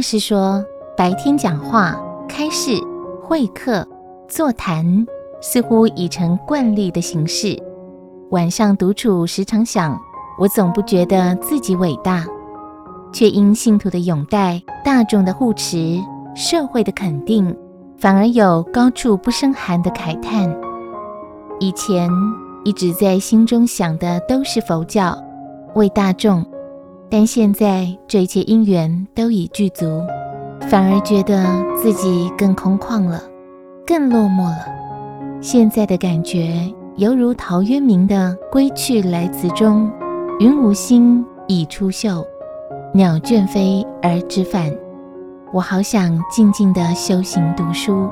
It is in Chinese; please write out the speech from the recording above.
师说，白天讲话、开示、会客、座谈，似乎已成惯例的形式；晚上独处，时常想，我总不觉得自己伟大，却因信徒的拥戴、大众的护持、社会的肯定，反而有高处不胜寒的慨叹。以前一直在心中想的都是佛教，为大众。但现在这一切因缘都已具足，反而觉得自己更空旷了，更落寞了。现在的感觉犹如陶渊明的《归去来辞》中：“云无心，已出岫；鸟倦飞而知返。”我好想静静地修行读书。